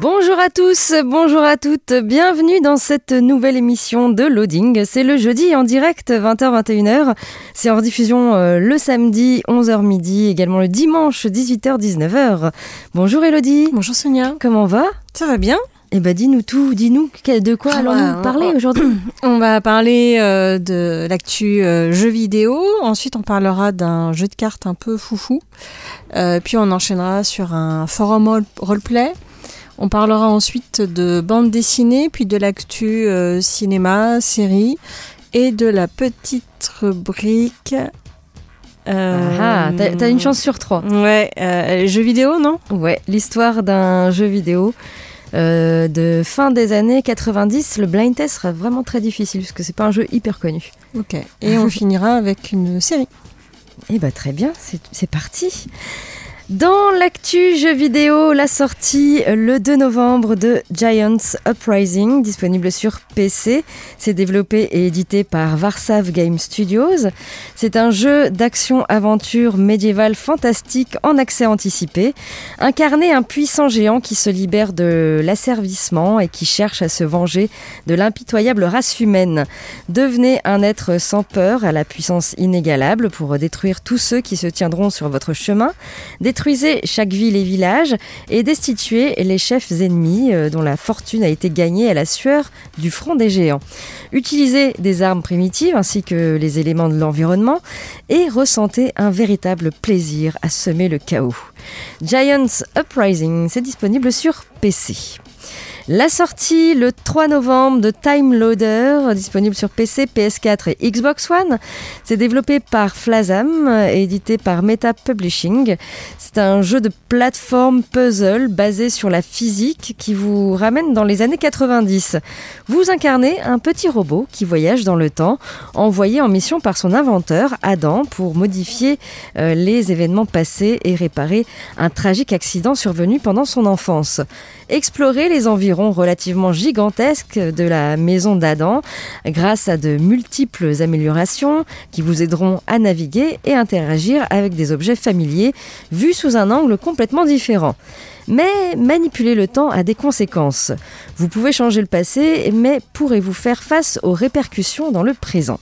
Bonjour à tous, bonjour à toutes, bienvenue dans cette nouvelle émission de Loading. C'est le jeudi en direct 20h-21h. C'est en diffusion euh, le samedi 11h midi, également le dimanche 18h-19h. Bonjour Elodie. Bonjour Sonia. Comment va? Ça va bien Eh ben dis-nous tout, dis-nous de quoi Ah, allons-nous parler aujourd'hui? On va parler euh, de l'actu euh, jeux vidéo. Ensuite, on parlera d'un jeu de cartes un peu foufou. Euh, puis, on enchaînera sur un forum role- roleplay. On parlera ensuite de bande dessinée, puis de l'actu euh, cinéma, série et de la petite rubrique. euh, Ah, t'as t'as une chance sur trois. Ouais, euh, jeux vidéo, non? Ouais, l'histoire d'un jeu vidéo euh, de fin des années 90. Le blind test sera vraiment très difficile parce que c'est pas un jeu hyper connu. Ok. Et on finira avec une série. Eh ben très bien, c'est c'est parti. Dans l'actu jeu vidéo, la sortie euh, le 2 novembre de Giants Uprising, disponible sur PC. C'est développé et édité par Varsav Game Studios. C'est un jeu d'action-aventure médiévale fantastique en accès anticipé. Incarner un puissant géant qui se libère de l'asservissement et qui cherche à se venger de l'impitoyable race humaine. Devenez un être sans peur à la puissance inégalable pour détruire tous ceux qui se tiendront sur votre chemin. Détruisez chaque ville et village et destituez les chefs ennemis euh, dont la fortune a été gagnée à la sueur du front des géants. Utilisez des armes primitives ainsi que les éléments de l'environnement et ressentez un véritable plaisir à semer le chaos. Giants Uprising, c'est disponible sur PC. La sortie le 3 novembre de Time Loader, disponible sur PC, PS4 et Xbox One. C'est développé par Flazam et édité par Meta Publishing. C'est un jeu de plateforme puzzle basé sur la physique qui vous ramène dans les années 90. Vous incarnez un petit robot qui voyage dans le temps, envoyé en mission par son inventeur, Adam, pour modifier euh, les événements passés et réparer un tragique accident survenu pendant son enfance. Explorez les environs relativement gigantesques de la maison d'Adam grâce à de multiples améliorations qui vous aideront à naviguer et interagir avec des objets familiers vus sous un angle complètement différent. Mais manipuler le temps a des conséquences. Vous pouvez changer le passé, mais pourrez-vous faire face aux répercussions dans le présent?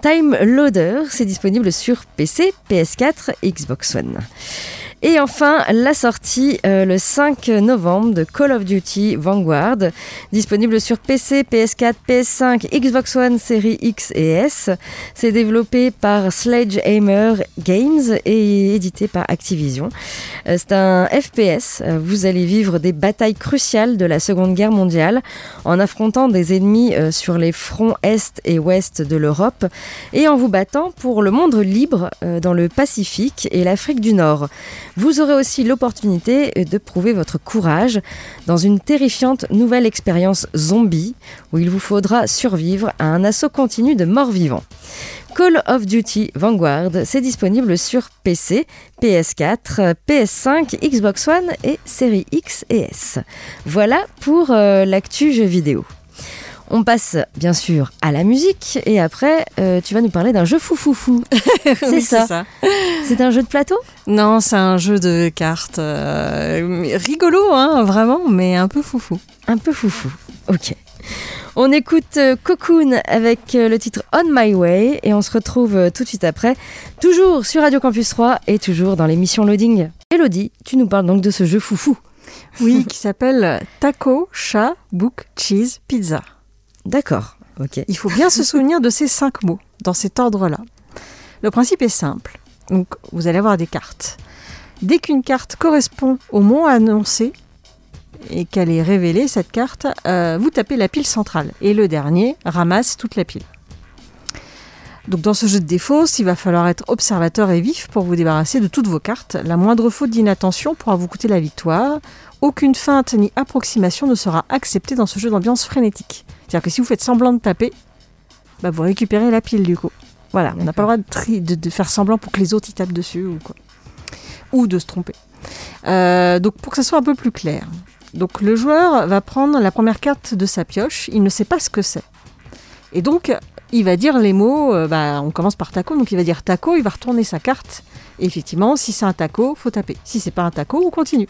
Time Loader, c'est disponible sur PC, PS4 et Xbox One. Et enfin, la sortie euh, le 5 novembre de Call of Duty Vanguard, disponible sur PC, PS4, PS5, Xbox One série X et S. C'est développé par Sledgehammer Games et édité par Activision. Euh, C'est un FPS. Euh, Vous allez vivre des batailles cruciales de la Seconde Guerre mondiale en affrontant des ennemis euh, sur les fronts Est et Ouest de l'Europe et en vous battant pour le monde libre euh, dans le Pacifique et l'Afrique du Nord. Vous aurez aussi l'opportunité de prouver votre courage dans une terrifiante nouvelle expérience zombie où il vous faudra survivre à un assaut continu de morts-vivants. Call of Duty Vanguard, c'est disponible sur PC, PS4, PS5, Xbox One et série X et S. Voilà pour euh, l'actu jeu vidéo. On passe bien sûr à la musique et après euh, tu vas nous parler d'un jeu foufoufou. c'est Oui, ça. C'est un jeu de plateau? Non, c'est un jeu de cartes euh, rigolo, hein, vraiment, mais un peu foufou. Un peu foufou. Ok. On écoute euh, Cocoon avec le titre On My Way et on se retrouve tout de suite après, toujours sur Radio Campus 3 et toujours dans l'émission Loading. Elodie, tu nous parles donc de ce jeu foufou. Oui, qui s'appelle Taco, Chat, Book, Cheese, Pizza. D'accord, ok. Il faut bien se souvenir de ces cinq mots, dans cet ordre-là. Le principe est simple. Donc, vous allez avoir des cartes. Dès qu'une carte correspond au mot annoncé, et qu'elle est révélée, cette carte, euh, vous tapez la pile centrale. Et le dernier ramasse toute la pile. Donc dans ce jeu de défausse, il va falloir être observateur et vif pour vous débarrasser de toutes vos cartes. La moindre faute d'inattention pourra vous coûter la victoire. Aucune feinte ni approximation ne sera acceptée dans ce jeu d'ambiance frénétique. C'est-à-dire que si vous faites semblant de taper, bah, vous récupérez la pile du coup. Voilà, on n'a pas le droit de, tri- de- de faire semblant pour que les autres y tapent dessus ou quoi. Ou de se tromper. Euh, donc pour que ça soit un peu plus clair. Donc le joueur va prendre la première carte de sa pioche, il ne sait pas ce que c'est. Et donc il va dire les mots, euh, bah, on commence par taco, donc il va dire taco, il va retourner sa carte. Et effectivement, si c'est un taco, faut taper. Si c'est pas un taco, on continue.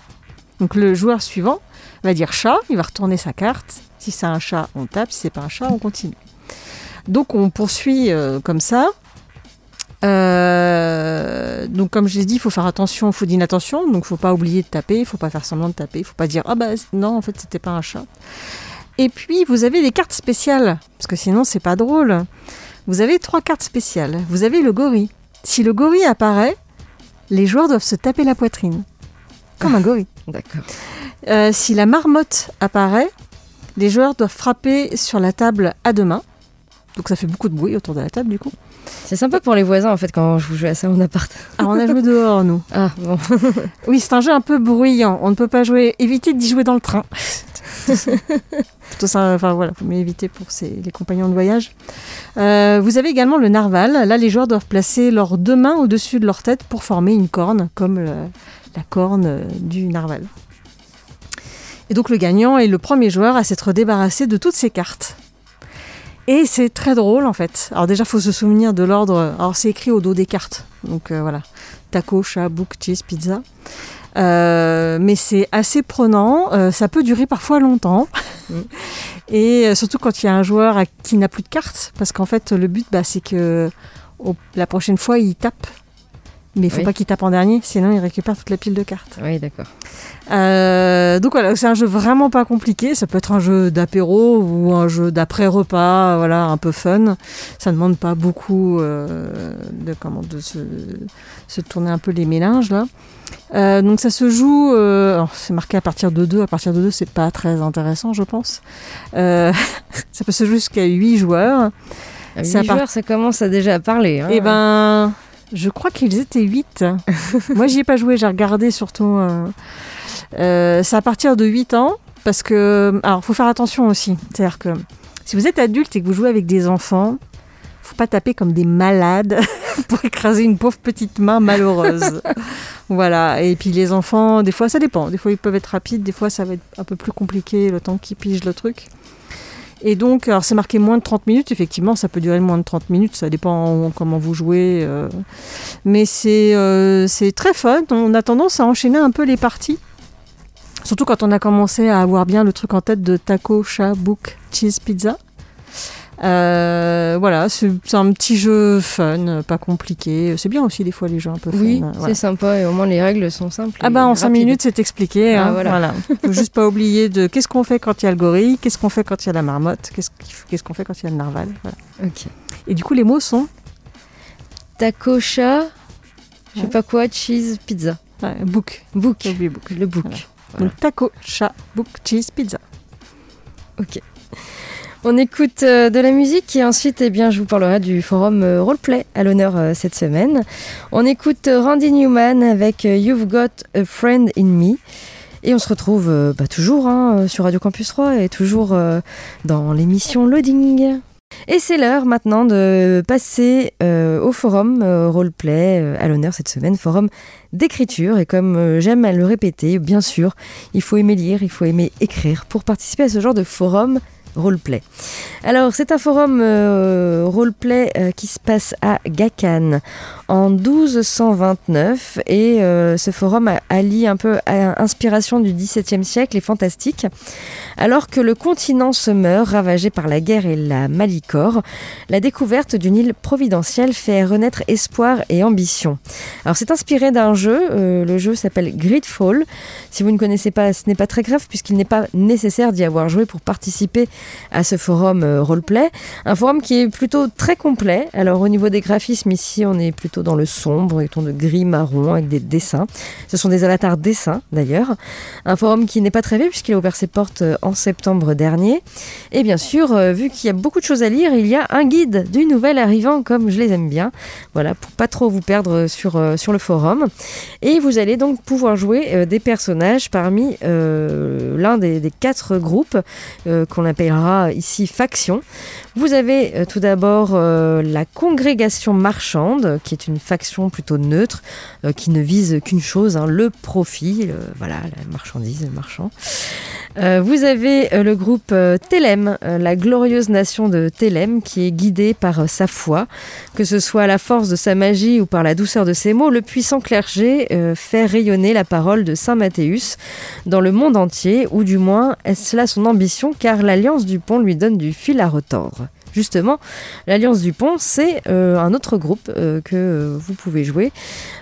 Donc le joueur suivant va dire chat, il va retourner sa carte. Si c'est un chat, on tape. Si c'est pas un chat, on continue. Donc on poursuit euh, comme ça. Euh, donc comme je l'ai dit, il faut faire attention aux fautes d'inattention. Donc faut pas oublier de taper, il faut pas faire semblant de taper, il faut pas dire ah bah non en fait c'était pas un chat. Et puis vous avez des cartes spéciales parce que sinon c'est pas drôle. Vous avez trois cartes spéciales. Vous avez le gorille. Si le gorille apparaît, les joueurs doivent se taper la poitrine comme un gorille. D'accord. Euh, si la marmotte apparaît, les joueurs doivent frapper sur la table à deux mains. Donc ça fait beaucoup de bruit autour de la table du coup. C'est sympa pour les voisins en fait quand je vous jouez à ça en appart. Alors on a joué dehors nous. Ah bon. Oui, c'est un jeu un peu bruyant. On ne peut pas jouer. Évitez d'y jouer dans le train. Plutôt ça, enfin voilà, faut mieux éviter pour les compagnons de voyage. Euh, vous avez également le narval. Là, les joueurs doivent placer leurs deux mains au-dessus de leur tête pour former une corne, comme le- la corne euh, du narval. Et donc le gagnant est le premier joueur à s'être débarrassé de toutes ses cartes. Et c'est très drôle en fait. Alors déjà, faut se souvenir de l'ordre. Alors c'est écrit au dos des cartes. Donc euh, voilà, taco, chat, book, cheese, pizza. Euh, mais c'est assez prenant. Euh, ça peut durer parfois longtemps. Et surtout quand il y a un joueur qui n'a plus de cartes, parce qu'en fait le but, bah, c'est que la prochaine fois il tape. Mais il faut Oui. pas qu'il tape en dernier, sinon il récupère toute la pile de cartes. Oui, d'accord. Euh, donc voilà, c'est un jeu vraiment pas compliqué. Ça peut être un jeu d'apéro ou un jeu d'après-repas, voilà, un peu fun. Ça ne demande pas beaucoup euh, de comment de se, se tourner un peu les mélanges là. Euh, donc ça se joue, c'est marqué à partir de 2, à partir de 2 c'est pas très intéressant je pense. Ça peut se jouer jusqu'à 8 joueurs. À Ça huit part- joueurs, ça commence à déjà à parler. hein. Eh ben, je crois qu'ils étaient 8. Moi, j'y ai pas joué, j'ai regardé surtout. euh, euh, c'est à partir de 8 ans, parce que. Alors, faut faire attention aussi. C'est-à-dire que si vous êtes adulte et que vous jouez avec des enfants, faut pas taper comme des malades pour écraser une pauvre petite main malheureuse. voilà. Et puis, les enfants, des fois, ça dépend. Des fois, ils peuvent être rapides, des fois, ça va être un peu plus compliqué le temps qu'ils pigent le truc. Et donc, alors c'est marqué moins de 30 minutes, effectivement, ça peut durer moins de 30 minutes, ça dépend comment vous jouez. euh. Mais c'est euh, c'est très fun, on a tendance à enchaîner un peu les parties. Surtout quand on a commencé à avoir bien le truc en tête de taco, chat, book, cheese, pizza. Euh, voilà, c'est un petit jeu fun, pas compliqué. C'est bien aussi des fois les jeux un peu fun. Oui, voilà. c'est sympa et au moins les règles sont simples. Ah bah en 5 rapides. minutes c'est expliqué. Ah, hein, voilà. voilà. Faut juste pas oublier de qu'est-ce qu'on fait quand il y a le gorille, qu'est-ce qu'on fait quand il y a la marmotte, qu'est-ce qu'on fait quand il y a le narval. Voilà. Ok. Et du coup les mots sont Taco, chat, je sais Ouais. pas quoi, cheese, pizza. ouais, book. Book. Book. Le book. Voilà. Donc taco, chat, book, cheese, pizza. On écoute euh, de la musique et ensuite, eh bien, je vous parlerai du forum euh, Roleplay à l'honneur euh, cette semaine. On écoute Randy Newman avec You've Got a Friend in Me. Et on se retrouve bah, toujours hein, sur Radio Campus 3 et toujours dans l'émission Loading. Et c'est l'heure maintenant de passer au forum Roleplay à l'honneur cette semaine, forum d'écriture. Et comme j'aime à le répéter, bien sûr, il faut aimer lire, il faut aimer écrire pour participer à ce genre de forum roleplay. Alors, c'est un forum euh, roleplay euh, qui se passe à Gakan en 1229 et euh, ce forum allie un peu à inspiration du XVIIe siècle et fantastique. Alors que le continent se meurt, ravagé par la guerre et la malicore, la découverte d'une île providentielle fait renaître espoir et ambition. Alors, c'est inspiré d'un jeu, euh, le jeu s'appelle Gridfall. Si vous ne connaissez pas, ce n'est pas très grave puisqu'il n'est pas nécessaire d'y avoir joué pour participer à ce forum euh, roleplay. Un forum qui est plutôt très complet. Alors au niveau des graphismes, ici on est plutôt dans le sombre, des tons de gris marron avec des dessins. Ce sont des avatars dessins d'ailleurs. Un forum qui n'est pas très vieux puisqu'il a ouvert ses portes euh, en septembre dernier. Et bien sûr, euh, vu qu'il y a beaucoup de choses à lire, il y a un guide d'une nouvelle arrivant comme je les aime bien. Voilà, pour pas trop vous perdre sur, euh, sur le forum. Et vous allez donc pouvoir jouer des personnages parmi l'un des, quatre groupes qu'on appellera ici factions. Vous avez tout d'abord la congrégation marchande, qui est une faction plutôt neutre, euh, qui ne vise qu'une chose, hein, le profit, voilà, la marchandise, le marchand. vous avez le groupe Télème, la glorieuse nation de Télème, qui est guidée par sa foi, que ce soit la force de sa magie ou par la douceur de ses mots, le puissant clergé fait rayonner la parole de Saint Mathéus dans le monde entier, ou du moins est-ce là son ambition, car l'alliance du pont lui donne du fil à retordre? Justement, l'Alliance du Pont, c'est euh, un autre groupe euh, que euh, vous pouvez jouer.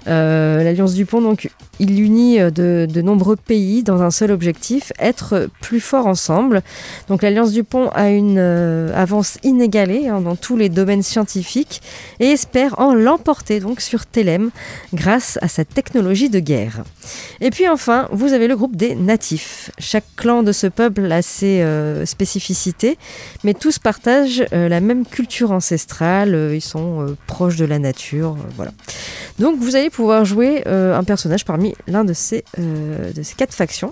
L'Alliance du Pont, donc, il unit de, nombreux pays dans un seul objectif, être plus forts ensemble. Donc l'Alliance du Pont a une avance inégalée hein, dans tous les domaines scientifiques et espère en l'emporter donc sur Télème grâce à sa technologie de guerre. Et puis enfin, vous avez le groupe des natifs. Chaque clan de ce peuple a ses spécificités, mais tous partagent euh, la même culture ancestrale, euh, ils sont euh, proches de la nature, voilà. Donc vous allez pouvoir jouer un personnage parmi l'un de ces, de ces quatre factions.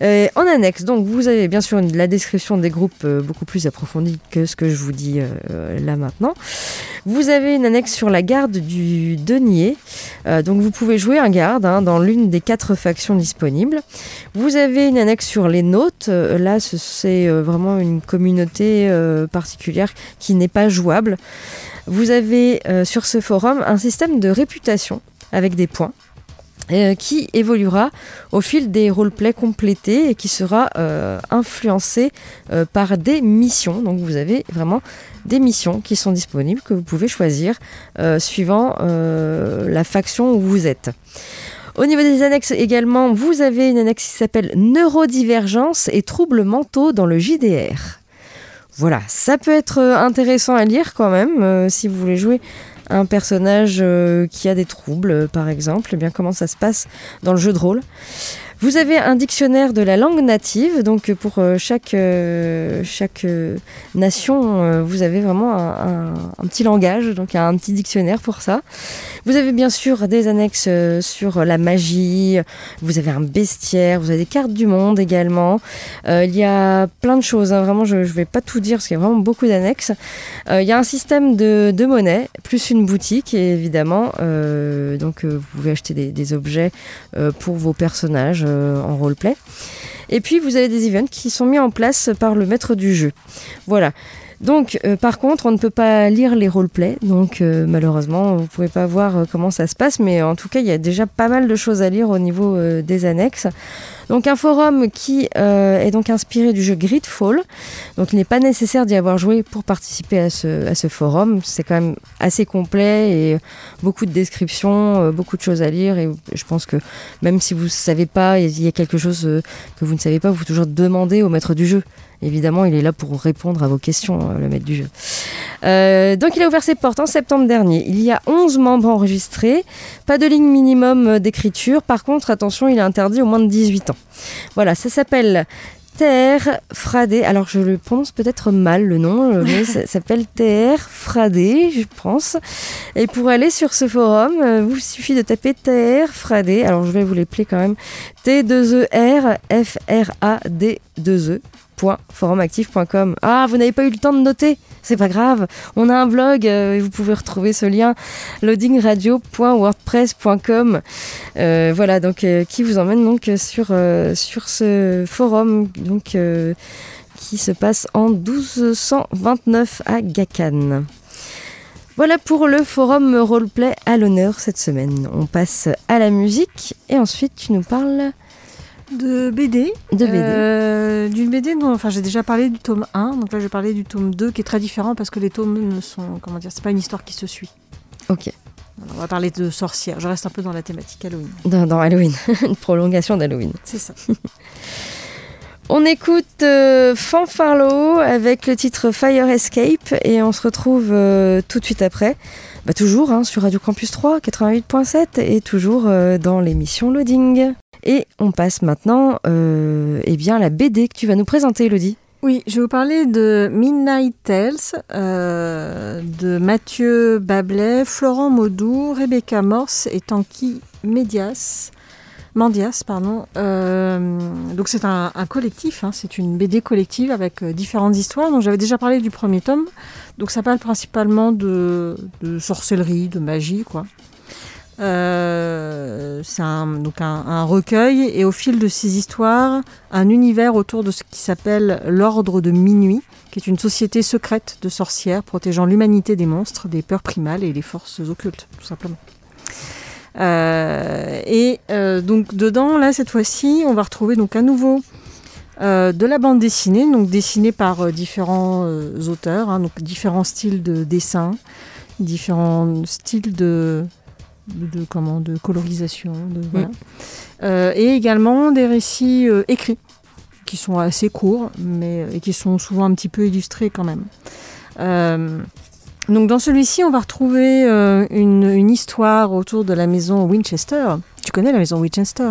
Euh, en annexe, donc vous avez bien sûr la description des groupes euh, beaucoup plus approfondie que ce que je vous dis euh, là maintenant. Vous avez une annexe sur la garde du denier. donc vous pouvez jouer un garde hein, dans l'une des quatre factions disponibles. Vous avez une annexe sur les notes. là, c'est vraiment une communauté particulière qui n'est pas jouable. Vous avez sur ce forum un système de réputation avec des points. Euh, qui évoluera au fil des roleplays complétés et qui sera euh, influencé euh, par des missions. Donc vous avez vraiment des missions qui sont disponibles que vous pouvez choisir suivant la faction où vous êtes. Au niveau des annexes également, vous avez une annexe qui s'appelle Neurodivergence et troubles mentaux dans le JDR. Voilà, ça peut être intéressant à lire quand même si vous voulez jouer un personnage euh, qui a des troubles, euh, par exemple, eh bien comment ça se passe dans le jeu de rôle? Vous avez un dictionnaire de la langue native, donc pour euh, chaque, euh, chaque euh, nation, vous avez vraiment un, petit langage, donc un petit dictionnaire pour ça. Vous avez bien sûr des annexes sur la magie, vous avez un bestiaire, vous avez des cartes du monde également. il y a plein de choses, hein. vraiment je ne vais pas tout dire parce qu'il y a vraiment beaucoup d'annexes. il y a un système de, de, monnaie, plus une boutique évidemment, donc vous pouvez acheter des, objets pour vos personnages euh, en roleplay. Et puis vous avez des events qui sont mis en place par le maître du jeu. Voilà. Donc, euh, par contre, on ne peut pas lire les roleplays, donc euh, malheureusement, vous ne pouvez pas voir euh, comment ça se passe, mais en tout cas, il y a déjà pas mal de choses à lire au niveau des annexes. Donc, un forum qui est donc inspiré du jeu Gridfall. Donc, il n'est pas nécessaire d'y avoir joué pour participer à ce, à ce forum. C'est quand même assez complet et beaucoup de descriptions, beaucoup de choses à lire. Et je pense que même si vous ne savez pas, il y a quelque chose que vous ne savez pas, vous pouvez toujours demander au maître du jeu. Évidemment, il est là pour répondre à vos questions, euh, le maître du jeu. Euh, donc, il a ouvert ses portes en septembre dernier. Il y a 11 membres enregistrés, pas de ligne minimum euh, d'écriture. Par contre, attention, il est interdit au moins de 18 ans. Voilà, ça s'appelle TR Fradé. Alors je le prononce peut-être mal le nom, mais ça s'appelle TR Fradé, je pense. Et pour aller sur ce forum, vous suffit de taper TR Fradé. Alors je vais vous l'épeler quand même. T2ER F R A D 2 E forumactif.com. Ah, vous n'avez pas eu le temps de noter C'est pas grave. On a un blog euh, et vous pouvez retrouver ce lien loadingradio.wordpress.com. Euh, voilà, donc euh, qui vous emmène donc sur, ce forum donc, qui se passe en 1229 à Gakan. Voilà pour le forum roleplay à l'honneur cette semaine. On passe à la musique et ensuite tu nous parles de BD. De BD. Euh, d'une BD dont enfin, j'ai déjà parlé du tome 1, donc là je vais parler du tome 2 qui est très différent parce que les tomes ne sont. Comment dire C'est pas une histoire qui se suit. Ok. on va parler de sorcières. Je reste un peu dans la thématique Halloween. Dans, dans Halloween. une prolongation d'Halloween. C'est ça. On écoute euh, Fanfarlo avec le titre Fire Escape et on se retrouve euh, tout de suite après. Bah, toujours hein, sur Radio Campus 3, 88.7 et toujours euh, dans l'émission Loading. Et on passe maintenant euh, eh bien, à la BD que tu vas nous présenter, Elodie. Oui, je vais vous parler de Midnight Tales euh, de Mathieu Bablet, Florent Maudou, Rebecca Morse et Tanki Medias. Mandias, pardon. Euh, donc c'est un, collectif, hein, c'est une BD collective avec différentes histoires. Donc j'avais déjà parlé du premier tome. Donc ça parle principalement de, de sorcellerie, de magie, quoi. Euh, c'est un, donc un, recueil et au fil de ces histoires, un univers autour de ce qui s'appelle l'Ordre de Minuit, qui est une société secrète de sorcières protégeant l'humanité des monstres, des peurs primales et des forces occultes, tout simplement. Euh, et euh, donc dedans, là cette fois-ci, on va retrouver donc à nouveau de la bande dessinée, donc dessinée par différents auteurs, hein, donc différents styles de dessin, différents styles de, de- comment, de colorisation, de, voilà. Euh, et également des récits euh, écrits qui sont assez courts, mais et qui sont souvent un petit peu illustrés quand même. Euh, donc dans celui-ci, on va retrouver euh, une, une histoire autour de la maison Winchester. Tu connais la maison Winchester?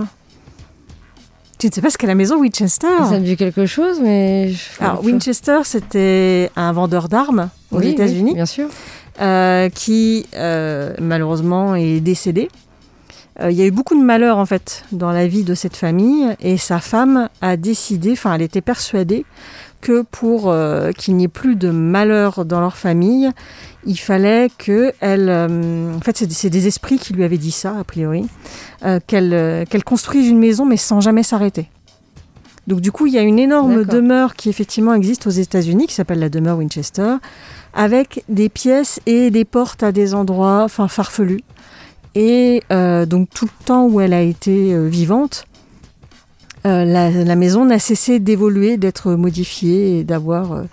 Tu ne sais pas ce qu'est la maison Winchester Ça me dit quelque chose, mais. Alors Winchester, c'était un vendeur d'armes aux Oui, oui, États-Unis bien sûr. euh, qui euh, malheureusement est décédé. Euh, Il y a eu beaucoup de malheurs en fait dans la vie de cette famille et sa femme a décidé, enfin elle était persuadée que pour euh, qu'il n'y ait plus de malheur dans leur famille, il fallait que elle, euh, en fait c'est des- esprits qui lui avaient dit ça a priori, euh, qu'elle construise une maison mais sans jamais s'arrêter. Donc du coup il y a une énorme demeure qui effectivement existe aux États-Unis qui s'appelle la demeure Winchester avec des pièces et des portes à des endroits enfin farfelus. Et donc tout le temps où elle a été vivante, euh, la, la maison n'a cessé d'évoluer, d'être modifiée et d'avoir. euh,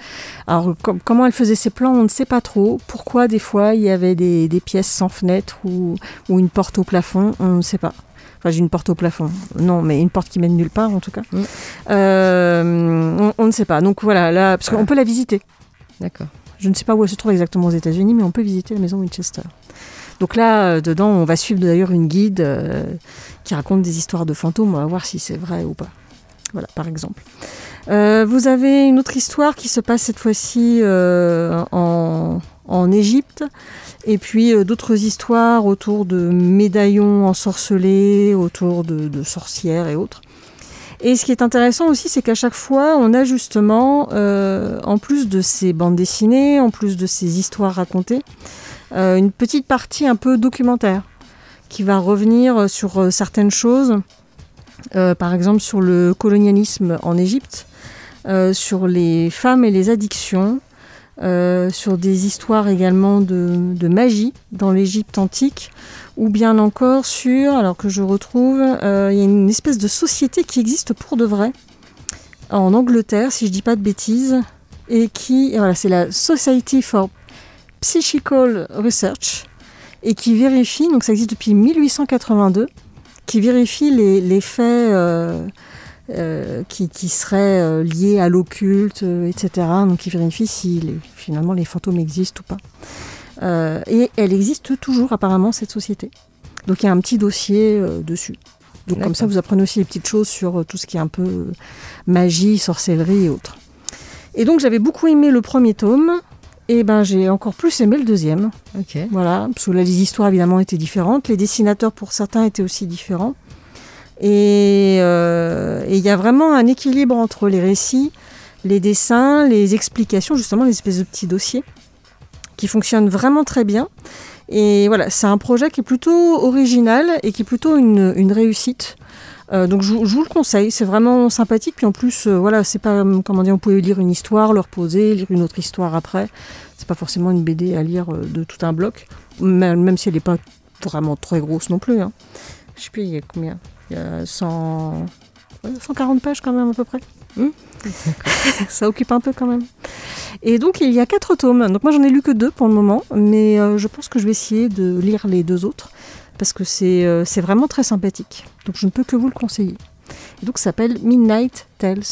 alors com- comment elle faisait ses plans, on ne sait pas trop. Pourquoi des fois il y avait des, des pièces sans fenêtre ou, ou une porte au plafond, on ne sait pas. Enfin, j'ai une porte au plafond. Non, mais une porte qui mène nulle part en tout cas. Mm. Euh, on, on ne sait pas. Donc voilà, là, parce qu'on peut la visiter. D'accord. Je ne sais pas où elle se trouve exactement aux États-Unis, mais on peut visiter la maison Winchester. Donc là, euh, dedans, on va suivre d'ailleurs une guide euh, qui raconte des histoires de fantômes. On va voir si c'est vrai ou pas. Voilà, par exemple. Euh, vous avez une autre histoire qui se passe cette fois-ci en, Égypte. Et puis d'autres histoires autour de médaillons ensorcelés, autour de, sorcières et autres. Et ce qui est intéressant aussi, c'est qu'à chaque fois, on a justement, en plus de ces bandes dessinées, en plus de ces histoires racontées, une petite partie un peu documentaire qui va revenir sur euh, certaines choses, euh, par exemple sur le colonialisme en Égypte, euh, sur les femmes et les addictions, euh, sur des histoires également de, magie dans l'Égypte antique, ou bien encore sur, alors que je retrouve, euh, il y a une espèce de société qui existe pour de vrai en Angleterre, si je dis pas de bêtises, et qui, voilà, c'est la Society for Psychical Research, et qui vérifie, donc ça existe depuis 1882, qui vérifie les, les faits euh, euh, qui, qui seraient euh, liés à l'occulte, etc. Donc qui vérifie si les- finalement les fantômes existent ou pas. Euh, et elle existe toujours apparemment cette société. Donc il y a un petit dossier dessus. Donc comme ça vous apprenez aussi des petites choses sur tout ce qui est un peu magie, sorcellerie et autres. Et donc j'avais beaucoup aimé le premier tome. Et ben j'ai encore plus aimé le deuxième. Ok. Voilà, parce que là, les histoires évidemment étaient différentes, les dessinateurs pour certains étaient aussi différents. Et euh, et il y a vraiment un équilibre entre les récits, les dessins, les explications, justement, les espèces de petits dossiers qui fonctionnent vraiment très bien. Et voilà, c'est un projet qui est plutôt original et qui est plutôt une, une réussite. Euh, donc je, vous- je vous le conseille, c'est vraiment sympathique. Puis en plus, euh, voilà, c'est pas euh, comment dire, vous pouvez lire une histoire, le reposer, lire une autre histoire après. C'est pas forcément une BD à lire de tout un bloc, même, même si elle n'est pas vraiment très grosse non plus. Hein. Je sais plus, il y a combien? Il y a 100... ouais, 140 pages quand même à peu près. Hmm. Ça occupe un peu quand même. Et donc il y a quatre tomes. Donc moi j'en ai lu que deux pour le moment, mais euh, je pense que je vais essayer de lire les deux autres parce que c'est euh, c'est vraiment très sympathique. Donc je ne peux que vous le conseiller. Et donc ça s'appelle Midnight Tales.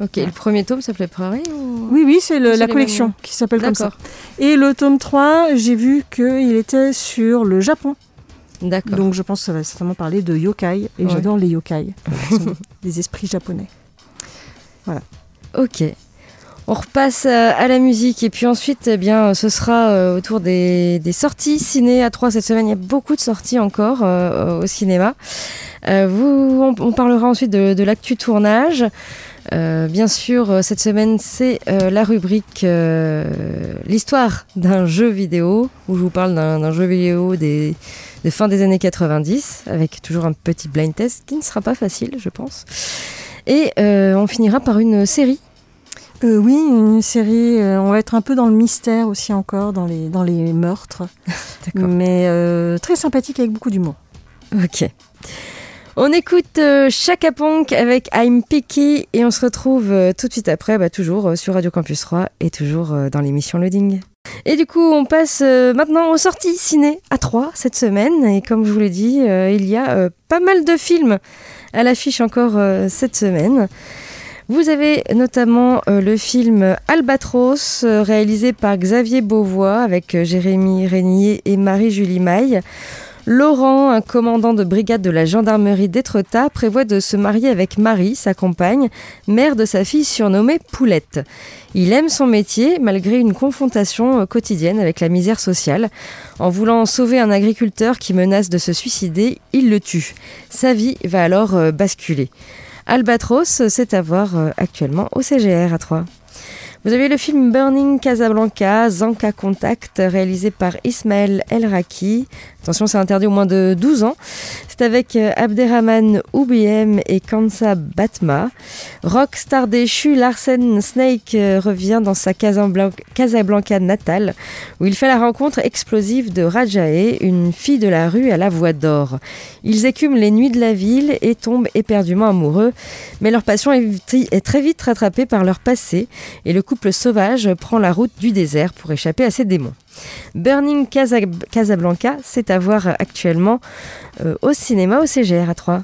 Ok, le premier tome s'appelait ou... Oui, oui, c'est le- la collection mêmes. qui s'appelle comme ça. Et le tome 3, j'ai vu qu'il était sur le Japon. d'accord. Donc je pense que ça va certainement parler de yokai. Et Ouais. j'adore les yokai. Des esprits japonais. Ok. On repasse euh, à la musique et puis ensuite, eh bien, ce sera euh, autour des, sorties ciné à 3 cette semaine. Il y a beaucoup de sorties encore euh, au cinéma. On, parlera ensuite de, l'actu tournage. Bien sûr, cette semaine, c'est la rubrique l'histoire d'un jeu vidéo où je vous parle d'un jeu vidéo des, fins des années 90 avec toujours un petit blind test qui ne sera pas facile, je pense. Et on finira par une série Euh, oui, une série. euh, on va être un peu dans le mystère aussi encore, dans les, dans les meurtres. D'accord. Mais euh, très sympathique avec beaucoup d'humour. Ok. On écoute euh, Chaka Ponk avec I'm Picky et on se retrouve tout de suite après, bah, toujours sur Radio Campus 3 et toujours dans l'émission Loading. Et du coup, on passe maintenant aux sorties ciné à 3 cette semaine. Et comme je vous l'ai dit, il y a pas mal de films à l'affiche encore cette semaine. Vous avez notamment euh, le film Albatros, euh, réalisé par Xavier Beauvois avec euh, Jérémy Régnier et Marie-Julie Maille. Laurent, un commandant de brigade de la gendarmerie d'Étretat, prévoit de se marier avec Marie, sa compagne, mère de sa fille surnommée Poulette. Il aime son métier malgré une confrontation quotidienne avec la misère sociale. En voulant sauver un agriculteur qui menace de se suicider, il le tue. Sa vie va alors basculer. Albatros, c'est à voir euh, actuellement au CGR à 3. Vous avez le film Burning Casablanca, Zanka Contact, réalisé par Ismaël El Raki. Attention, c'est interdit au moins de 12 ans. Avec euh, Abderrahman Oubiem et Kansa Batma. Rock star déchu, Larsen Snake euh, revient dans sa Casablan- Casablanca natale, où il fait la rencontre explosive de Rajae, une fille de la rue à la voix d'or. Ils écument les nuits de la ville et tombent éperdument amoureux, mais leur passion est très vite rattrapée par leur passé, et le couple sauvage prend la route du désert pour échapper à ses démons. Burning Casa- Casablanca, c'est à voir actuellement euh, au cinéma au CGR à 3.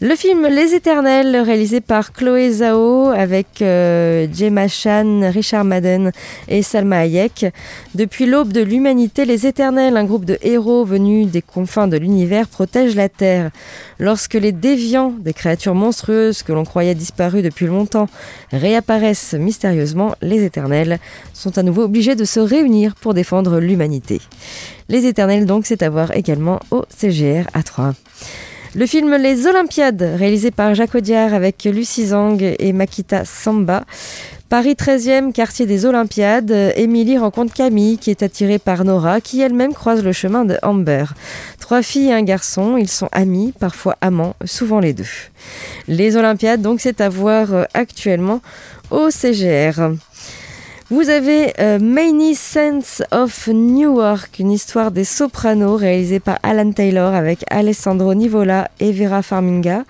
Le film Les Éternels, réalisé par Chloé Zhao avec euh, Gemma Chan, Richard Madden et Salma Hayek. Depuis l'aube de l'humanité, Les Éternels, un groupe de héros venus des confins de l'univers, protègent la Terre. Lorsque les déviants, des créatures monstrueuses que l'on croyait disparues depuis longtemps, réapparaissent mystérieusement, les Éternels sont à nouveau obligés de se réunir pour défendre l'humanité. Les Éternels, donc, c'est à voir également au CGR à 3. Le film Les Olympiades, réalisé par Jacques Audiard avec Lucie Zhang et Makita Samba. Paris 13e, quartier des Olympiades, Émilie rencontre Camille qui est attirée par Nora qui elle-même croise le chemin de Amber. Trois filles et un garçon, ils sont amis, parfois amants, souvent les deux. Les Olympiades, donc c'est à voir euh, actuellement au CGR. Vous avez euh, Many Sense of Newark, une histoire des sopranos réalisée par Alan Taylor avec Alessandro Nivola et Vera Farminga.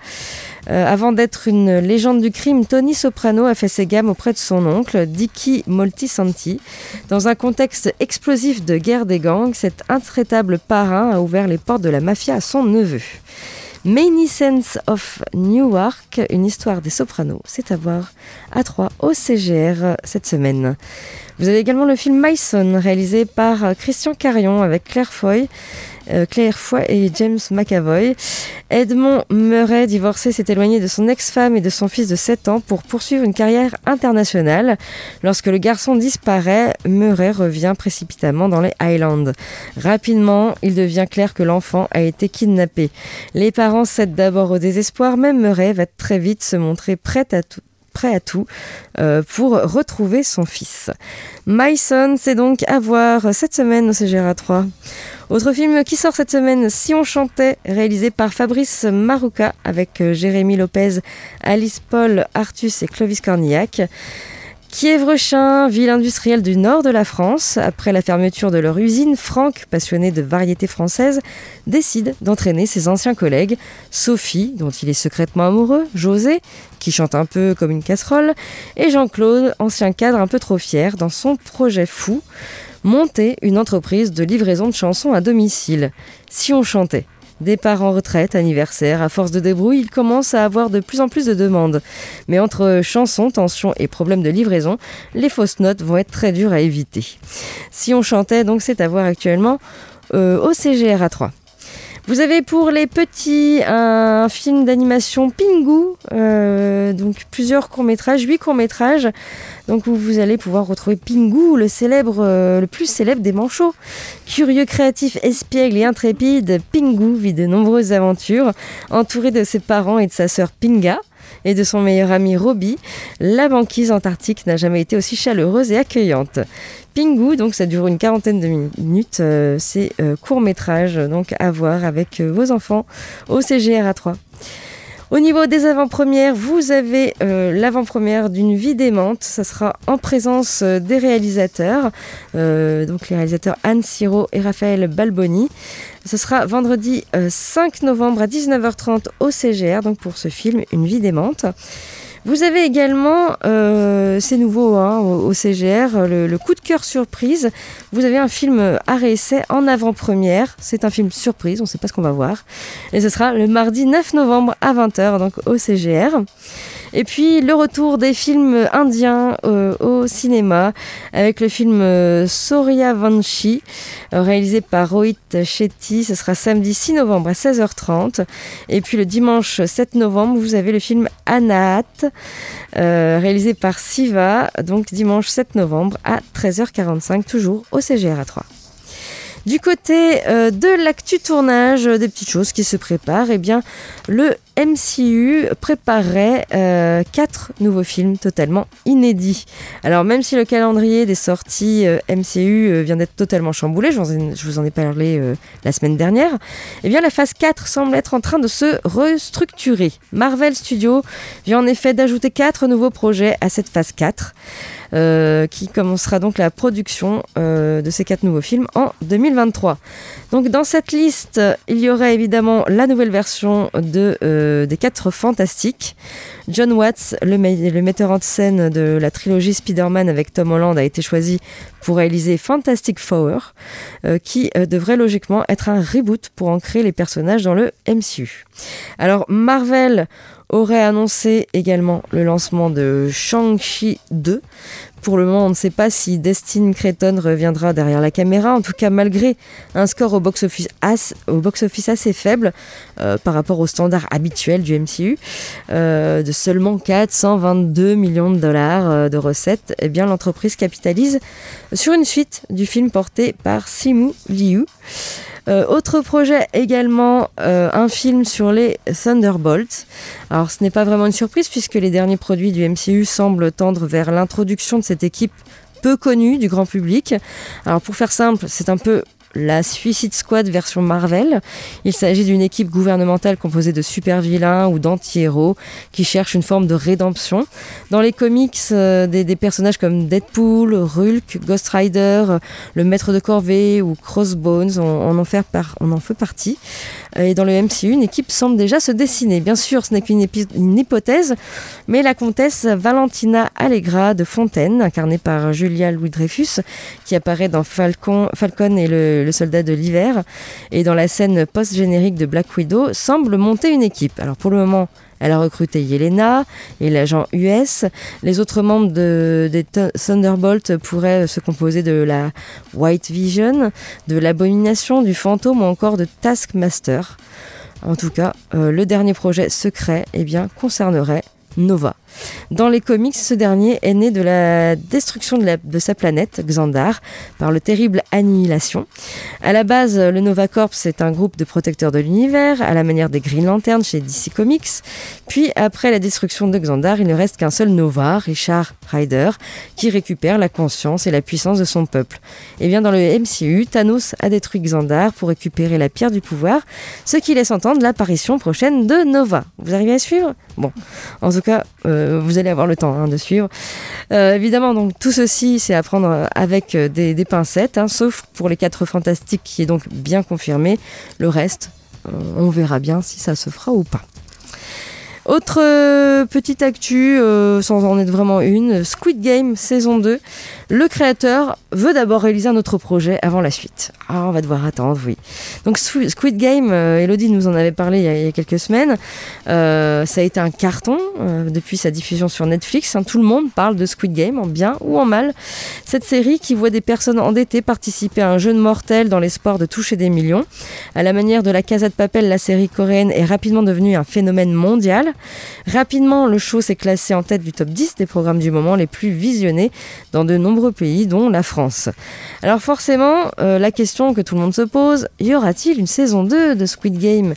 Euh, avant d'être une légende du crime, Tony Soprano a fait ses gammes auprès de son oncle, Dicky Moltisanti. Dans un contexte explosif de guerre des gangs, cet intraitable parrain a ouvert les portes de la mafia à son neveu. Many Sense of Newark, une histoire des sopranos, c'est à voir à 3 au CGR cette semaine. Vous avez également le film Myson, réalisé par euh, Christian Carion avec Claire Foy, Claire Foy et James McAvoy. Edmond Murray, divorcé, s'est éloigné de son ex-femme et de son fils de 7 ans pour poursuivre une carrière internationale. Lorsque le garçon disparaît, Murray revient précipitamment dans les Highlands. Rapidement, il devient clair que l'enfant a été kidnappé. Les parents cèdent d'abord au désespoir, mais Murray va très vite se montrer prêt à tout prêt à tout euh, pour retrouver son fils. My Son, c'est donc à voir cette semaine au CGRA 3. Autre film qui sort cette semaine, Si on chantait, réalisé par Fabrice Marouka avec euh, Jérémy Lopez, Alice Paul, Artus et Clovis Cornillac. Kievrechin, ville industrielle du nord de la France, après la fermeture de leur usine, Franck, passionné de variétés françaises, décide d'entraîner ses anciens collègues, Sophie, dont il est secrètement amoureux, José, qui chante un peu comme une casserole, et Jean-Claude, ancien cadre un peu trop fier, dans son projet fou, monter une entreprise de livraison de chansons à domicile. Si on chantait. Départ en retraite, anniversaire, à force de débrouille, il commence à avoir de plus en plus de demandes. Mais entre chansons, tensions et problèmes de livraison, les fausses notes vont être très dures à éviter. Si on chantait, donc c'est à voir actuellement euh, au CGR à 3. Vous avez pour les petits un film d'animation Pingu, euh, donc plusieurs courts-métrages, huit courts-métrages, donc vous allez pouvoir retrouver Pingu, le célèbre, euh, le plus célèbre des manchots. Curieux, créatif, espiègle et intrépide, Pingu vit de nombreuses aventures, entouré de ses parents et de sa sœur Pinga et de son meilleur ami Robbie, la banquise antarctique n'a jamais été aussi chaleureuse et accueillante. Donc ça dure une quarantaine de minutes, euh, c'est euh, court métrage donc à voir avec euh, vos enfants au CGR à 3. Au niveau des avant-premières, vous avez l'avant-première d'une vie démente. Ça sera en présence des réalisateurs, donc les réalisateurs Anne Siro et Raphaël Balboni. Ce sera vendredi 5 novembre à 19h30 au CGR, donc pour ce film Une vie démente. Vous avez également, euh, c'est nouveau hein, au, CGR, le, coup de cœur surprise. Vous avez un film arrêt essai en avant-première. C'est un film surprise, on ne sait pas ce qu'on va voir. Et ce sera le mardi 9 novembre à 20h, donc au CGR. Et puis le retour des films indiens euh, au cinéma avec le film euh, Soria Vanchi euh, réalisé par Rohit Shetty. Ce sera samedi 6 novembre à 16h30. Et puis le dimanche 7 novembre, vous avez le film Anahat réalisé par Siva. Donc dimanche 7 novembre à 13h45, toujours au CGR 3. Du côté de l'actu tournage, des petites choses qui se préparent, eh le MCU préparerait euh, quatre nouveaux films totalement inédits. Alors même si le calendrier des sorties euh, MCU euh, vient d'être totalement chamboulé, je vous en ai, parlé la semaine dernière, eh bien la phase 4 semble être en train de se restructurer. Marvel Studios vient en effet d'ajouter quatre nouveaux projets à cette phase 4. Qui commencera donc la production de ces quatre nouveaux films en 2023. Donc dans cette liste, il y aurait évidemment la nouvelle version de des quatre fantastiques. John Watts, le, metteur en scène de la trilogie Spider-Man avec Tom Holland, a été choisi pour réaliser Fantastic Four, euh, qui euh, devrait logiquement être un reboot pour ancrer les personnages dans le MCU. Alors Marvel aurait annoncé également le lancement de Shang-Chi 2. Pour le moment, on ne sait pas si Destin Creighton reviendra derrière la caméra. En tout cas, malgré un score au box-office box assez faible euh, par rapport au standard habituel du MCU, euh, de seulement 422 millions de dollars euh, de recettes, eh bien l'entreprise capitalise sur une suite du film porté par Simu Liu. Euh, autre projet également, euh, un film sur les Thunderbolts. Alors ce n'est pas vraiment une surprise puisque les derniers produits du MCU semblent tendre vers l'introduction de cette équipe peu connue du grand public. Alors pour faire simple, c'est un peu la Suicide Squad version Marvel. Il s'agit d'une équipe gouvernementale composée de super-vilains ou d'anti-héros qui cherchent une forme de rédemption. Dans les comics, euh, des, personnages comme Deadpool, Hulk, Ghost Rider, le Maître de Corvée ou Crossbones on, en, fait en partie. Et dans le MCU, une équipe semble déjà se dessiner. Bien sûr, ce n'est qu'une hypothèse, mais la comtesse Valentina Allegra de Fontaine, incarnée par Julia Louis-Dreyfus, qui apparaît dans Falcon, Falcon et le, le soldat de l'hiver, et dans la scène post-générique de Black Widow, semble monter une équipe. Alors pour le moment, elle a recruté Yelena et l'agent US. Les autres membres de, des Thunderbolt pourraient se composer de la White Vision, de l'Abomination, du Fantôme ou encore de Taskmaster. En tout cas, euh, le dernier projet secret eh bien, concernerait Nova. Dans les comics, ce dernier est né de la destruction de, sa planète, Xandar, par le terrible Annihilation. À la base, le Nova Corps est un groupe de protecteurs de l'univers, à la manière des Green Lanterns chez DC Comics. Puis, après la destruction de Xandar, il ne reste qu'un seul Nova, Richard Ryder, qui récupère la conscience et la puissance de son peuple. Et bien, dans le MCU, Thanos a détruit Xandar pour récupérer la pierre du pouvoir, ce qui laisse entendre l'apparition prochaine de Nova. Vous arrivez à suivre? Bon, en tout cas, euh, vous allez avoir le temps hein, de suivre. Euh, évidemment, donc tout ceci, c'est à prendre avec euh, des, pincettes, hein, sauf pour les quatre fantastiques qui est donc bien confirmé. Le reste, on verra bien si ça se fera ou pas. Autre euh, petite actu, euh, sans en être vraiment une, Squid Game saison 2. Le créateur veut d'abord réaliser un autre projet avant la suite. Ah, on va devoir attendre, oui. Donc Squid Game, euh, Elodie nous en avait parlé il y a, quelques semaines. Ça a été un carton depuis sa diffusion sur Netflix. hein. Tout le monde parle de Squid Game, en bien ou en mal. Cette série qui voit des personnes endettées participer à un jeu de mortel dans l'espoir de toucher des millions. À la manière de la Casa de Papel, la série coréenne est rapidement devenue un phénomène mondial. Rapidement, le show s'est classé en tête du top 10 des programmes du moment les plus visionnés dans de nombreux pays, dont la France. Alors forcément, euh, la question que tout le monde se pose, y aura-t-il une saison 2 de Squid Game?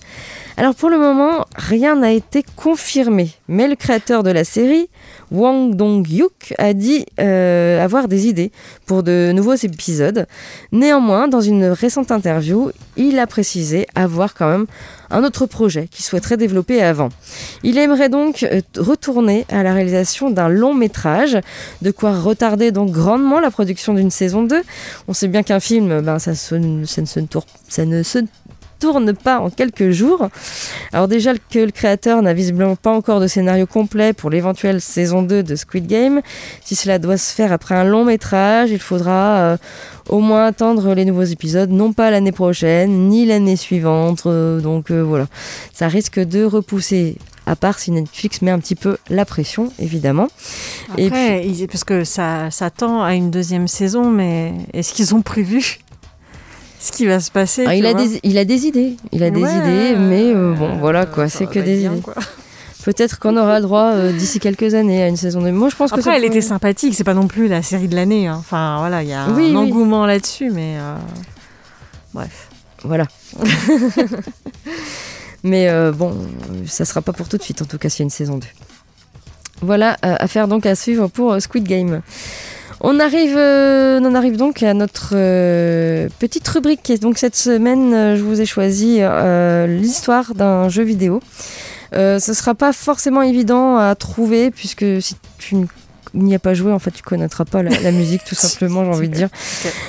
Alors pour le moment, rien n'a été confirmé, mais le créateur de la série, Wang Dong-hyuk, a dit euh, avoir des idées pour de nouveaux épisodes. Néanmoins, dans une récente interview, il a précisé avoir quand même un autre projet qu'il souhaiterait développer avant. Il aimerait donc euh, retourner à la réalisation d'un long métrage, de quoi retarder donc grandement la production d'une saison 2. On sait bien qu'un film, ben, ça, ne se tourne- ça tourne pas en quelques jours. Alors déjà que le créateur n'a visiblement pas encore de scénario complet pour l'éventuelle saison 2 de Squid Game. Si cela doit se faire après un long métrage, il faudra euh, au moins attendre les nouveaux épisodes, non pas l'année prochaine, ni l'année suivante. euh, donc euh, voilà, ça risque de repousser. À part si Netflix met un petit peu la pression, évidemment. Et Après, ils- parce que ça, ça tend à une deuxième saison, mais est-ce qu'ils ont prévu? Ce qui va se passer Ah, il, a des, il a des idées, il a des Ouais, idées, ouais, mais euh, bon, voilà euh, quoi, ça c'est que être des bien, idées. quoi. Peut-être qu'on aura le droit euh, d'ici quelques années à une saison 2. Moi, je pense que Après, ça elle était sympathique, c'est pas non plus la série de l'année. hein. Enfin, voilà, il y a Oui, oui. un engouement là-dessus, mais euh, bref. Voilà. Mais euh, bon, ça sera pas pour tout de suite, en tout cas, s'il y a une saison 2. Voilà, euh, affaire donc à suivre pour euh, Squid Game. On arrive, euh, on en arrive donc à notre euh, petite rubrique. Et donc cette semaine, euh, je vous ai choisi l'histoire d'un jeu vidéo. Ce sera pas forcément évident à trouver puisque si tu n'y as pas joué, en fait, tu connaîtras pas la, la musique, tout simplement, j'ai envie de dire.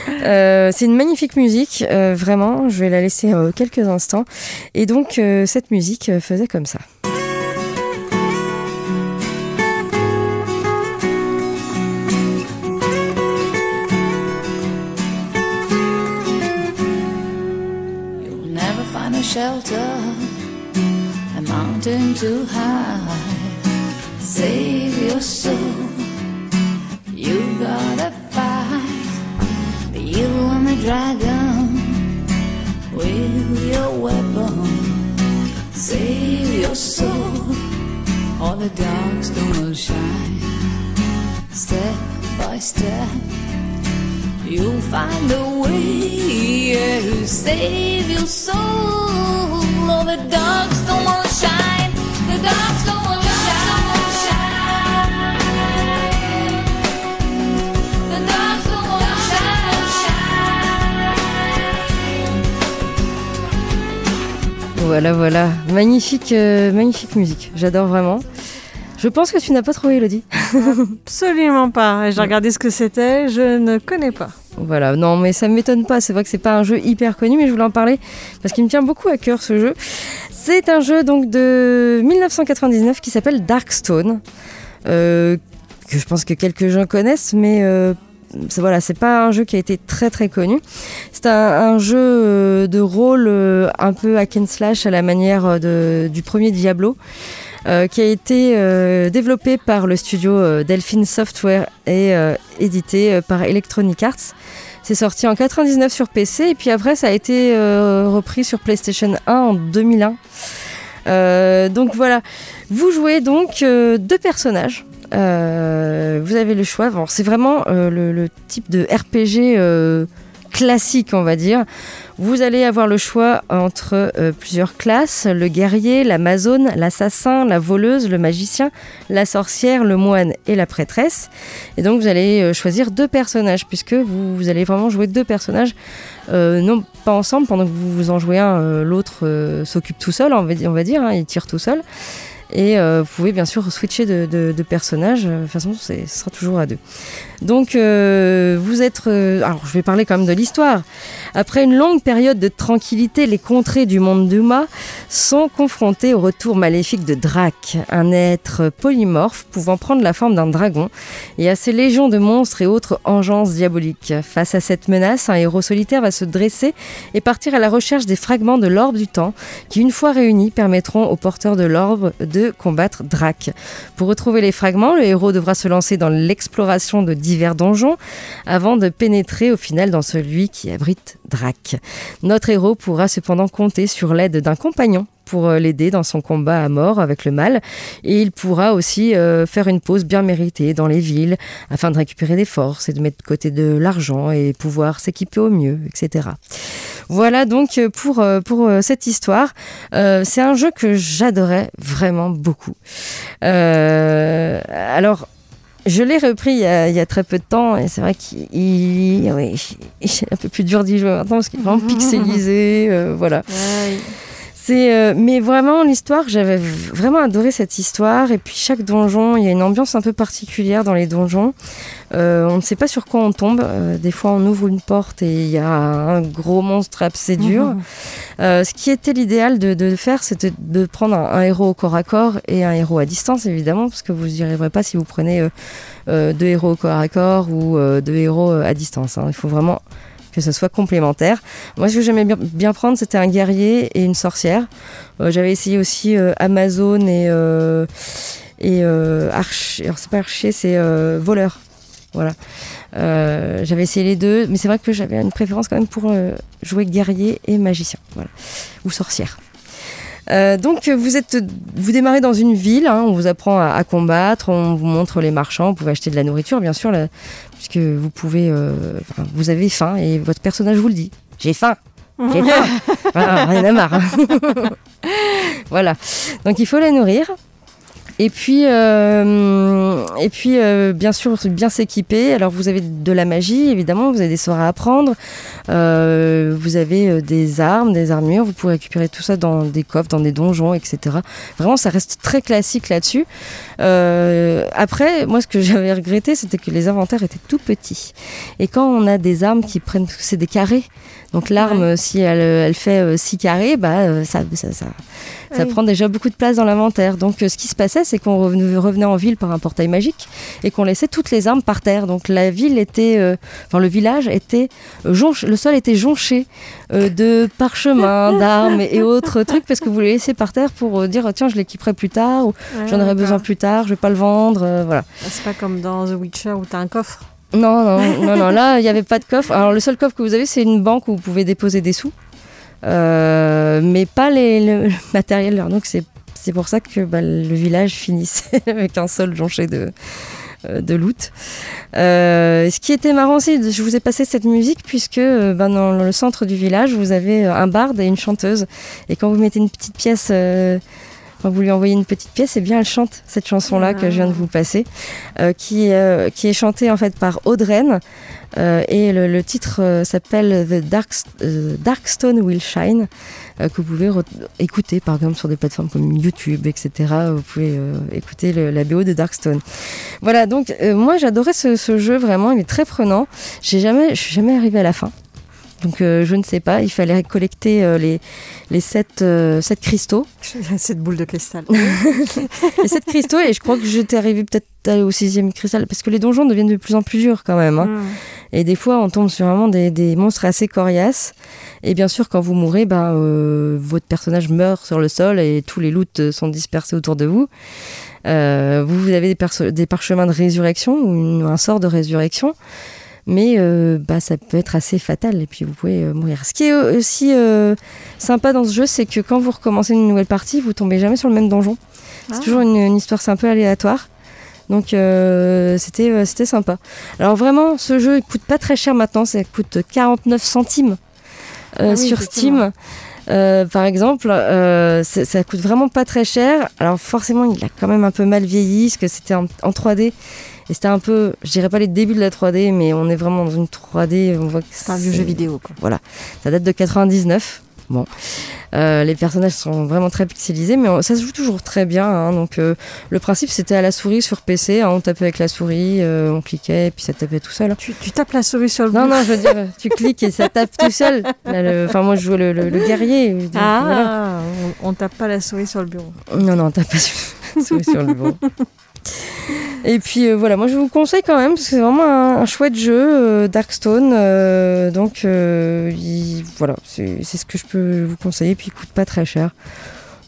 C'est une magnifique musique, vraiment. Je vais la laisser quelques instants. Et donc, cette musique faisait comme ça. Shelter, a mountain too high. Save your soul, you gotta fight evil and the dragon with your weapon. Save your soul, or the dark stone will shine. Step by step. You'll find a way to save your soul. Oh, the dark stone will shine. The dark stone will shine. The dark stone will shine. Voilà, voilà. Magnifique, euh, magnifique musique. J'adore vraiment. Je pense que tu n'as pas trouvé, Elodie. Absolument pas. J'ai regardé ce que c'était, je ne connais pas. Voilà, non, mais ça ne m'étonne pas. C'est vrai que c'est pas un jeu hyper connu, mais je voulais en parler parce qu'il me tient beaucoup à cœur ce jeu. C'est un jeu donc de 1999 qui s'appelle Darkstone, euh, que je pense que quelques gens connaissent, mais euh, voilà, c'est pas un jeu qui a été très très connu. C'est un, un jeu euh, de rôle euh, un peu hack and slash à la manière de- du premier Diablo. Euh, qui a été euh, développé par le studio euh, Delphine Software et édité par Electronic Arts. C'est sorti en 99 sur PC et puis après ça a été repris sur PlayStation 1 en 2001. Euh, donc voilà, vous jouez donc deux personnages. Vous avez le choix. C'est vraiment le, type de RPG classique, on va dire. Vous allez avoir le choix entre euh, plusieurs classes le guerrier, l'amazone, l'assassin, la voleuse, le magicien, la sorcière, le moine et la prêtresse. Et donc vous allez euh, choisir deux personnages puisque vous, allez vraiment jouer deux personnages, euh, non pas ensemble pendant que vous en jouez un, l'autre s'occupe tout seul, on va, on va dire, hein, il tire tout seul. Et euh, vous pouvez bien sûr switcher de, de, de personnage. De toute façon, ce sera toujours à deux. Donc, euh, vous êtes. euh, alors, je vais parler quand même de l'histoire. Après une longue période de tranquillité, les contrées du monde d'Uma sont confrontées au retour maléfique de Drac, un être polymorphe pouvant prendre la forme d'un dragon, et à ses légions de monstres et autres engences diaboliques. Face à cette menace, un héros solitaire va se dresser et partir à la recherche des fragments de l'orbe du temps, qui une fois réunis permettront aux porteurs de l'orbe de combattre Drac. Pour retrouver les fragments, le héros devra se lancer dans l'exploration de divers donjons avant de pénétrer au final dans celui qui abrite Drac. Notre héros pourra cependant compter sur l'aide d'un compagnon pour euh, l'aider dans son combat à mort avec le mal et il pourra aussi euh, faire une pause bien méritée dans les villes afin de récupérer des forces et de mettre de côté de l'argent et pouvoir s'équiper au mieux, etc. Voilà donc euh, pour, pour cette histoire. Euh, c'est un jeu que j'adorais vraiment beaucoup. Euh, alors, je l'ai repris il y, a, il y a très peu de temps et c'est vrai qu'il oui, c'est un peu plus dur d'y jouer maintenant parce qu'il est vraiment pixelisé. euh, voilà. C'est, euh, mais vraiment l'histoire, j'avais vraiment adoré cette histoire. Et puis chaque donjon, il y a une ambiance un peu particulière dans les donjons. Euh, on ne sait pas sur quoi on tombe. Euh, des fois, on ouvre une porte et il y a un gros monstre assez dur. Euh, ce qui était l'idéal de, de faire, c'était de prendre un, un héros au corps à corps et un héros à distance, évidemment, parce que vous n'y arriverez pas si vous prenez deux héros au corps à corps ou deux héros à distance. hein. Il faut vraiment que ce soit complémentaire. Moi, ce que j'aimais bien, prendre, c'était un guerrier et une sorcière. Euh, J'avais essayé aussi euh, Amazon et, euh, et archer. Alors, c'est pas archer, c'est voleur. Voilà. J'avais essayé les deux, mais c'est vrai que j'avais une préférence quand même pour jouer guerrier et magicien. Voilà. Ou sorcière. Donc vous êtes, vous démarrez dans une ville, hein, on vous apprend à, combattre, on vous montre les marchands, vous pouvez acheter de la nourriture bien sûr, puisque vous pouvez, euh, enfin, vous avez faim et votre personnage vous le dit. J'ai faim, j'ai faim, voilà, rien à marre. hein. voilà, donc il faut la nourrir. Et puis, euh, et puis euh, bien sûr, bien s'équiper. Alors, vous avez de la magie, évidemment, vous avez des sorts à apprendre, euh, vous avez des armes, des armures, vous pouvez récupérer tout ça dans des coffres, dans des donjons, etc. Vraiment, ça reste très classique là-dessus. Euh, après, moi, ce que j'avais regretté, c'était que les inventaires étaient tout petits. Et quand on a des armes qui prennent, c'est des carrés, donc l'arme, si elle, elle fait 6 carrés, bah, euh, ça, ça, ça, ça prend déjà beaucoup de place dans l'inventaire. Donc euh, ce qui se passait, c'est qu'on revenait, en ville par un portail magique et qu'on laissait toutes les armes par terre. Donc la ville était, euh, enfin le village était, euh, jonch- le sol était jonché euh, de parchemins, d'armes et autres trucs parce que vous les laissez par terre pour euh, dire tiens je l'équiperai plus tard ou j'en aurai besoin plus tard, je vais pas le vendre, euh, voilà. C'est pas comme dans The Witcher où t'as un coffre. Non, non, non, non, là, il n'y avait pas de coffre. Alors, le seul coffre que vous avez, c'est une banque où vous pouvez déposer des sous, Euh, mais pas les, le, matériel. Alors, donc, c'est c'est pour ça que bah, le village finissait avec un sol jonché de, euh, de loot. Euh, ce qui était marrant aussi, je vous ai passé cette musique puisque ben, dans le centre du village, vous avez un barde et une chanteuse. Et quand vous mettez une petite pièce, euh, quand vous lui envoyez une petite pièce, eh bien elle chante cette chanson-là que je viens de vous passer, euh, qui, euh, qui est chantée en fait par Audreyne. Euh, et le, le titre euh, s'appelle The Dark, euh, Darkstone Will Shine, que vous pouvez écouter par exemple sur des plateformes comme YouTube, etc. Vous pouvez écouter la BO de Darkstone. Voilà, donc moi j'adorais ce, ce jeu vraiment, il est très prenant. J'ai jamais, je suis jamais arrivée à la fin. Donc euh, je ne sais pas, il fallait collecter euh, les, les sept, euh, sept cristaux. Cette boule de cristal. les sept cristaux et je crois que j'étais arrivée peut-être au sixième cristal parce que les donjons deviennent de plus en plus durs quand même. hein. Mm. Et des fois, on tombe sur vraiment des, des monstres assez coriaces. Et bien sûr, quand vous mourrez, ben, votre personnage meurt sur le sol et tous les loots sont dispersés autour de vous. Vous, vous avez des, parchemins de résurrection ou un sort de résurrection. Mais euh, bah, ça peut être assez fatal et puis vous pouvez euh, mourir. Ce qui est aussi euh, sympa dans ce jeu, c'est que quand vous recommencez une nouvelle partie, vous tombez jamais sur le même donjon. C'est Ah. toujours une, une histoire, c'est un peu aléatoire. Donc euh, c'était euh, c'était sympa. Alors vraiment, ce jeu il coûte pas très cher maintenant, ça coûte 49 centimes euh, Ah oui, sur. Steam. Euh, par exemple, euh, ça coûte vraiment pas très cher. Alors forcément, il a quand même un peu mal vieilli, parce que c'était en, en 3D. Et c'était un peu, je dirais pas les débuts de la 3D, mais on est vraiment dans une 3D. On voit que C'est un vieux jeu vidéo. Quoi. Voilà, ça date de 99. Bon, Euh, les personnages sont vraiment très pixelisés, mais on- ça se joue toujours très bien. hein. donc euh, le principe c'était à la souris sur PC, hein, on tapait avec la souris, euh, on cliquait et puis ça tapait tout seul. Tu, tu tapes la souris sur le Non, non, je veux dire, tu cliques et ça tape tout seul. Enfin, moi je jouais le, le- le guerrier. voilà. Ah, on, on tape pas la souris sur le bureau. Non, non, t'as pas sur, souris sur le bureau. Et puis euh, voilà, moi je vous conseille quand même parce que c'est vraiment un, un chouette jeu, euh, Darkstone. euh, donc il- voilà, c'est ce que je peux vous conseiller. Puis il coûte pas très cher.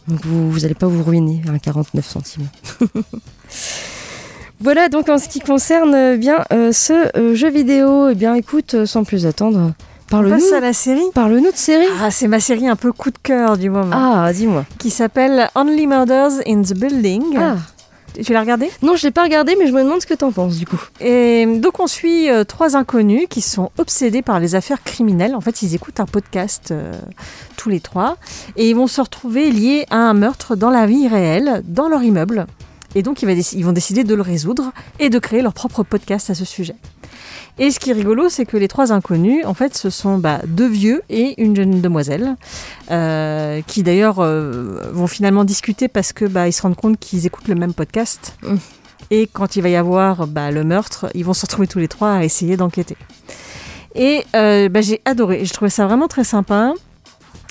Donc vous, vous allez pas vous ruiner à 49 centimes. voilà donc en ce qui concerne bien ce jeu vidéo, eh bien écoute, sans plus attendre, parle-nous à la série. parle-nous de série. Ah, c'est ma série un peu coup de cœur du moment. Ah, dis-moi. Qui s'appelle Only Murders in the Building. Ah. Tu l'as regardé? Non, je l'ai pas regardé, mais je me demande ce que t'en penses du coup. Et donc on suit euh, trois inconnus qui sont obsédés par les affaires criminelles. En fait, ils écoutent un podcast euh, tous les trois et ils vont se retrouver liés à un meurtre dans la vie réelle, dans leur immeuble. Et donc ils vont décider de le résoudre et de créer leur propre podcast à ce sujet. Et ce qui est rigolo, c'est que les trois inconnus, en fait, ce sont bah, deux vieux et une jeune demoiselle, euh, qui d'ailleurs euh, vont finalement discuter parce que bah, ils se rendent compte qu'ils écoutent le même podcast. Mm. Et quand il va y avoir bah, le meurtre, ils vont se retrouver tous les trois à essayer d'enquêter. Et euh, bah, j'ai adoré. Je trouvais ça vraiment très sympa.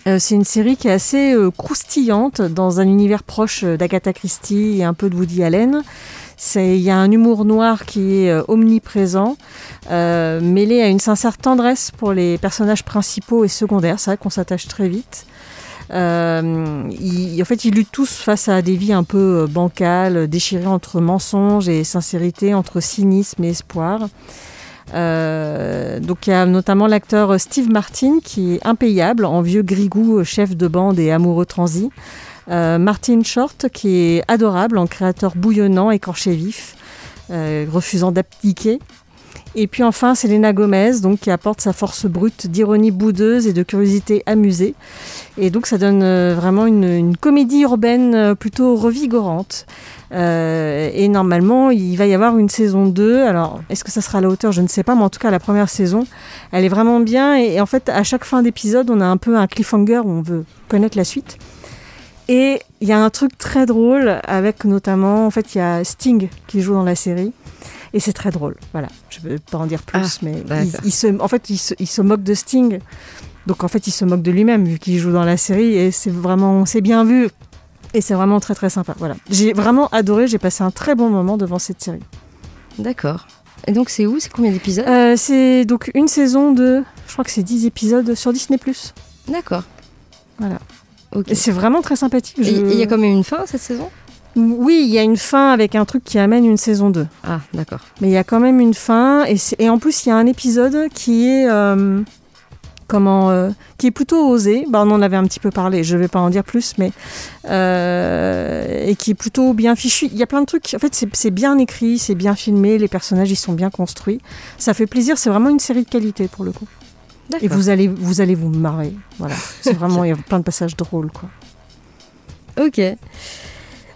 Euh, c'est une série qui est assez euh, croustillante dans un univers proche d'Agatha Christie et un peu de Woody Allen. Il y a un humour noir qui est euh, omniprésent, euh, mêlé à une sincère tendresse pour les personnages principaux et secondaires. C'est vrai qu'on s'attache très vite. Euh, ils- en fait, ils luttent tous face à des vies un peu bancales, déchirées entre mensonges et sincérité, entre cynisme et espoir. Donc il y a notamment l'acteur Steve Martin qui est impayable en vieux grigou, chef de bande et amoureux transi. Euh, Martin Short qui est adorable en créateur bouillonnant, écorché vif, euh, refusant d'abdiquer. Et puis enfin Selena Gomez donc qui apporte sa force brute d'ironie boudeuse et de curiosité amusée. Et donc ça donne euh, vraiment une, comédie urbaine plutôt revigorante. Et normalement, il va y avoir une saison 2. Alors, est-ce que ça sera à la hauteur? Je ne sais pas, mais en tout cas, la première saison, elle est vraiment bien. Et, et en fait, à chaque fin d'épisode, on a un peu un cliffhanger où on veut connaître la suite. Et il y a un truc très drôle avec notamment, en fait, il y a Sting qui joue dans la série. Et c'est très drôle. Voilà, je ne vais pas en dire plus, Ah, mais il se, en fait, il se, il se moque de Sting. Donc, en fait, il se moque de lui-même vu qu'il joue dans la série. Et c'est vraiment, c'est bien vu. Et c'est vraiment très très sympa. Voilà. J'ai vraiment adoré, j'ai passé un très bon moment devant cette série. D'accord. Et donc c'est où? C'est combien d'épisodes? Euh, c'est donc une saison de, je crois que c'est 10 épisodes sur Disney+. D'accord. Voilà. C'est vraiment très sympathique. Et il y a quand même une fin cette saison? Oui, il y a une fin avec un truc qui amène une saison 2. Ah, d'accord. Mais il y a quand même une fin. Et, en plus, il y a un épisode qui est... euh, comment euh, qui est plutôt osé bah, on en avait un petit peu parlé je vais pas en dire plus mais euh, et qui est plutôt bien fichu il y a plein de trucs en fait c'est c'est bien écrit c'est bien filmé les personnages ils sont bien construits ça fait plaisir c'est vraiment une série de qualité pour le coup et vous allez vous allez vous marrer voilà c'est vraiment il y a plein de passages drôles quoi Ok.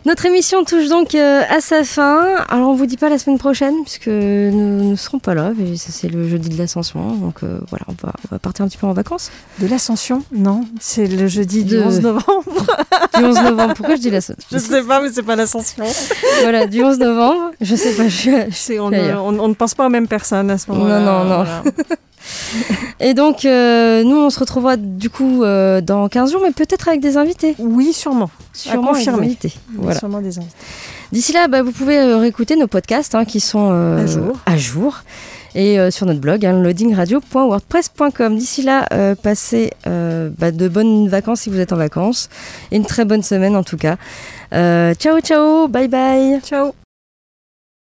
Notre émission touche donc euh, à sa fin. Alors on vous dit pas la semaine prochaine puisque nous ne serons pas là. ça, C'est le jeudi de l'ascension. Donc euh, voilà, on va, on va partir un petit peu en vacances. de l'ascension? Non c'est le jeudi du De- 11 novembre Du 11 novembre. Pourquoi je dis l'ascension je sais pas mais c'est pas l'ascension Voilà, du 11 novembre. Je sais pas. Je on, ne- on- on ne pense pas aux mêmes personnes à ce moment-là. Non, non, non. Voilà. Et donc, euh, nous, on se retrouvera du coup euh, dans 15 jours, mais peut-être avec des invités. Oui, sûrement. Sûrement avec des invités. Voilà. Sûrement des invités. D'ici là, bah, vous pouvez euh, réécouter nos podcasts hein, qui sont euh, À jour. à jour. Et euh, sur notre blog, hein, loadingradio.wordpress.com. D'ici là, euh, passez euh, bah, de bonnes vacances si vous êtes en vacances. Et une très bonne semaine en tout cas. Euh, ciao, ciao, bye bye. Ciao.